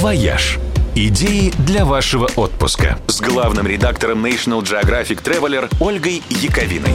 «Вояж». Идеи для вашего отпуска с главным редактором National Geographic Traveler Ольгой Яковиной.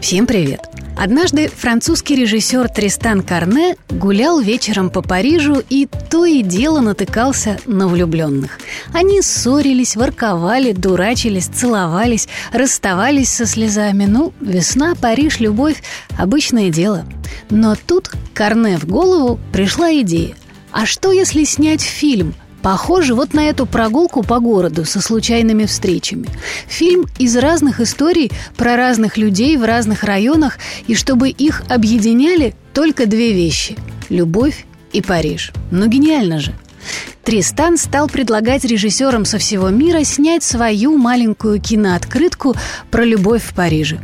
Всем привет! Однажды французский режиссер Тристан Карне гулял вечером по Парижу и то и дело натыкался на влюбленных. Они ссорились, ворковали, дурачились, целовались, расставались со слезами. Ну, весна, Париж, любовь – обычное дело. Но тут Карне в голову пришла идея. А что если снять фильм – Похоже вот на эту прогулку по городу со случайными встречами. Фильм из разных историй про разных людей в разных районах, и чтобы их объединяли только две вещи – любовь и Париж. Ну гениально же! Тристан стал предлагать режиссерам со всего мира снять свою маленькую кинооткрытку про любовь в Париже.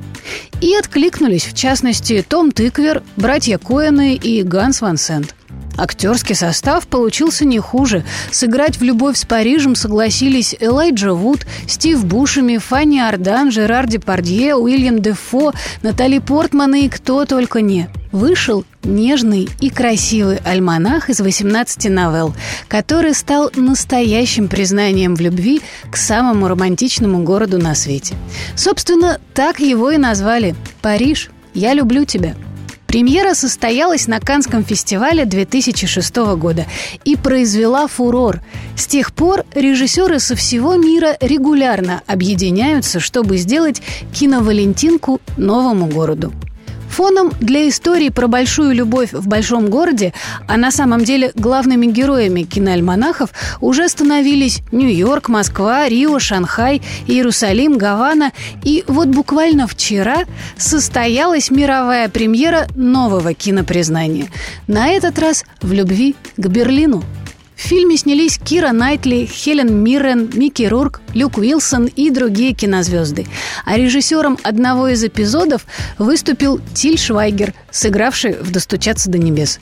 И откликнулись, в частности, Том Тыквер, братья Коэны и Ганс Ван Сент – Актерский состав получился не хуже. Сыграть в «Любовь с Парижем» согласились Элайджа Вуд, Стив Бушеми, Фанни Ардан, Жерар Депардье, Уильям Дефо, Натали Портман и кто только не. Вышел нежный и красивый альманах из 18 новелл, который стал настоящим признанием в любви к самому романтичному городу на свете. Собственно, так его и назвали – «Париж, я люблю тебя». Премьера состоялась на Канском фестивале 2006 года и произвела фурор. С тех пор режиссеры со всего мира регулярно объединяются, чтобы сделать киновалентинку новому городу. Фоном для истории про большую любовь в большом городе, а на самом деле главными героями киноальманахов уже становились Нью-Йорк, Москва, Рио, Шанхай, Иерусалим, Гавана. И вот буквально вчера состоялась мировая премьера нового кинопризнания. На этот раз в любви к Берлину – в фильме снялись Кира Найтли, Хелен Миррен, Микки Рурк, Люк Уилсон и другие кинозвезды. А режиссером одного из эпизодов выступил Тиль Швайгер, сыгравший в «Достучаться до небес».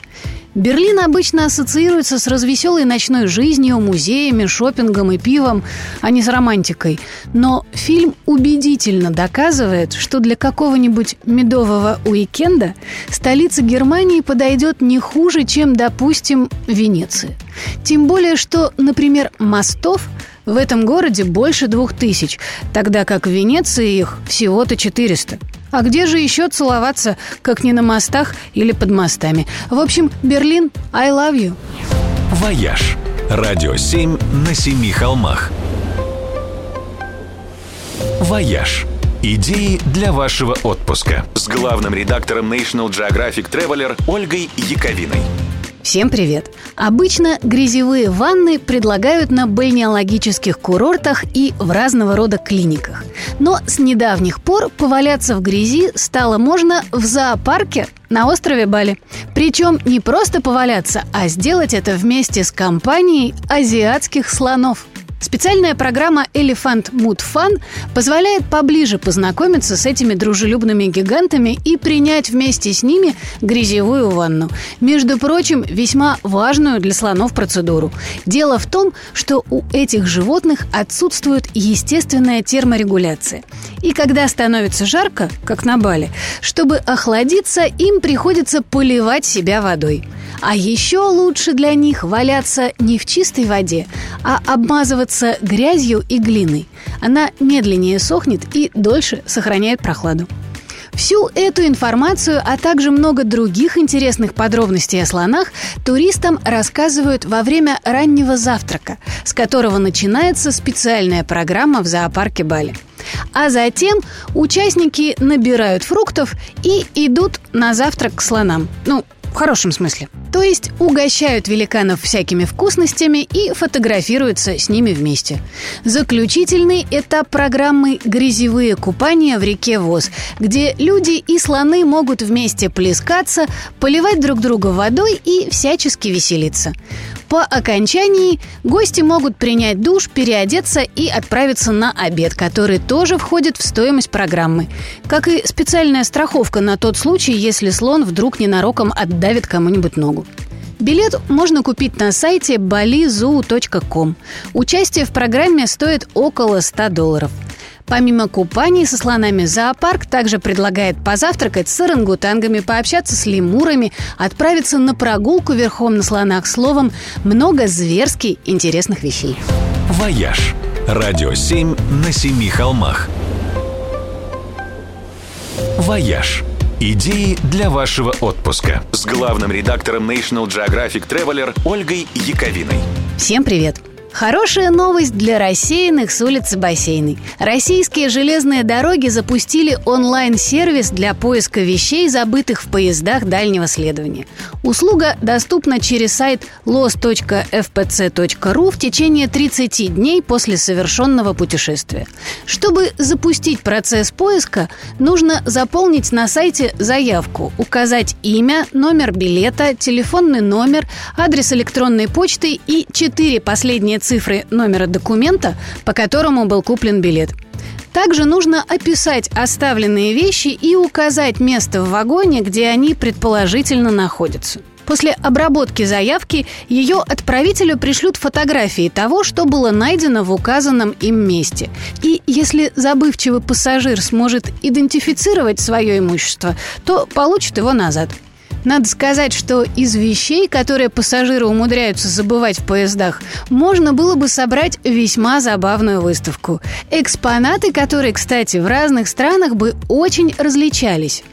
Берлин обычно ассоциируется с развеселой ночной жизнью, музеями, шопингом и пивом, а не с романтикой. Но фильм убедительно доказывает, что для какого-нибудь медового уикенда столица Германии подойдет не хуже, чем, допустим, Венеция. Тем более, что, например, мостов в этом городе больше двух тысяч, тогда как в Венеции их всего-то 400. А где же еще целоваться, как не на мостах или под мостами? В общем, Берлин, I love you. «Вояж». Радио 7 на семи холмах. «Вояж». Идеи для вашего отпуска с главным редактором National Geographic Traveler Ольгой Яковиной. Всем привет! Обычно грязевые ванны предлагают на бальнеологических курортах и в разного рода клиниках. Но с недавних пор поваляться в грязи стало можно в зоопарке на острове Бали. Причем не просто поваляться, а сделать это вместе с компанией азиатских слонов – Специальная программа Elephant Mood Fun позволяет поближе познакомиться с этими дружелюбными гигантами и принять вместе с ними грязевую ванну. Между прочим, весьма важную для слонов процедуру. Дело в том, что у этих животных отсутствует естественная терморегуляция. И когда становится жарко, как на Бали, чтобы охладиться, им приходится поливать себя водой. А еще лучше для них валяться не в чистой воде, а обмазываться грязью и глиной. Она медленнее сохнет и дольше сохраняет прохладу. Всю эту информацию, а также много других интересных подробностей о слонах туристам рассказывают во время раннего завтрака, с которого начинается специальная программа в зоопарке Бали. А затем участники набирают фруктов и идут на завтрак к слонам. Ну, в хорошем смысле. То есть угощают великанов всякими вкусностями и фотографируются с ними вместе. Заключительный этап программы – грязевые купания в реке Воз, где люди и слоны могут вместе плескаться, поливать друг друга водой и всячески веселиться. По окончании гости могут принять душ, переодеться и отправиться на обед, который тоже входит в стоимость программы. Как и специальная страховка на тот случай, если слон вдруг ненароком отдавит кому-нибудь ногу. Билет можно купить на сайте balizoo.com. Участие в программе стоит около 100 долларов. Помимо купаний со слонами, зоопарк также предлагает позавтракать с орангутангами, пообщаться с лемурами, отправиться на прогулку верхом на слонах. Словом, много зверски интересных вещей. «Вояж» – радио 7 на семи холмах. «Вояж» – идеи для вашего отпуска с главным редактором National Geographic Traveler Ольгой Яковиной. Всем привет! Хорошая новость для рассеянных с улицы Бассейной. Российские железные дороги запустили онлайн-сервис для поиска вещей, забытых в поездах дальнего следования. Услуга доступна через сайт los.fpc.ru в течение 30 дней после совершенного путешествия. Чтобы запустить процесс поиска, нужно заполнить на сайте заявку, указать имя, номер билета, телефонный номер, адрес электронной почты и четыре последние цифры номера документа, по которому был куплен билет. Также нужно описать оставленные вещи и указать место в вагоне, где они предположительно находятся. После обработки заявки ее отправителю пришлют фотографии того, что было найдено в указанном им месте. И если забывчивый пассажир сможет идентифицировать свое имущество, то получит его назад. Надо сказать, что из вещей, которые пассажиры умудряются забывать в поездах, можно было бы собрать весьма забавную выставку. Экспонаты, которые, кстати, в разных странах бы очень различались.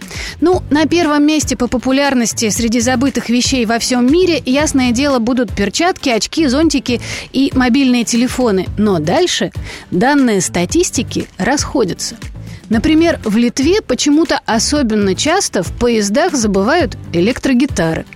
Ну, на первом месте по популярности среди забытых вещей во всем мире, ясное дело, будут перчатки, очки, зонтики и мобильные телефоны. Но дальше данные статистики расходятся – Например, в Литве почему-то особенно часто в поездах забывают электрогитары.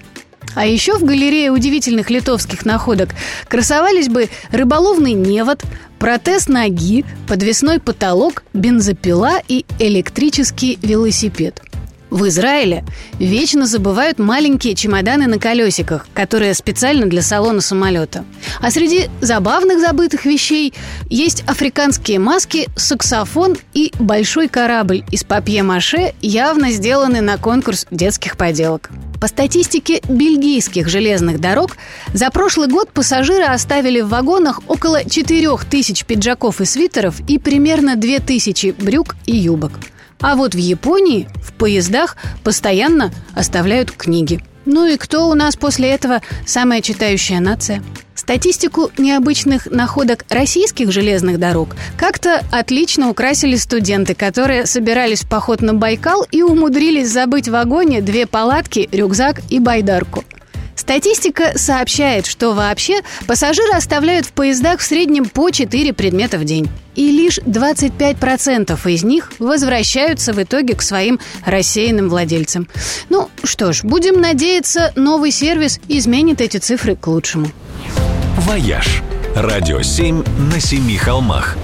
А еще в галерее удивительных литовских находок красовались бы рыболовный невод, протез ноги, подвесной потолок, бензопила и электрический велосипед – в Израиле вечно забывают маленькие чемоданы на колесиках, которые специально для салона самолета. А среди забавных забытых вещей есть африканские маски, саксофон и большой корабль из папье-маше, явно сделанный на конкурс детских поделок. По статистике бельгийских железных дорог, за прошлый год пассажиры оставили в вагонах около 4000 пиджаков и свитеров и примерно 2000 брюк и юбок – а вот в Японии в поездах постоянно оставляют книги. Ну и кто у нас после этого самая читающая нация? Статистику необычных находок российских железных дорог как-то отлично украсили студенты, которые собирались в поход на Байкал и умудрились забыть в вагоне две палатки, рюкзак и байдарку. Статистика сообщает, что вообще пассажиры оставляют в поездах в среднем по 4 предмета в день. И лишь 25% из них возвращаются в итоге к своим рассеянным владельцам. Ну что ж, будем надеяться, новый сервис изменит эти цифры к лучшему. «Вояж» – радио 7 на семи холмах –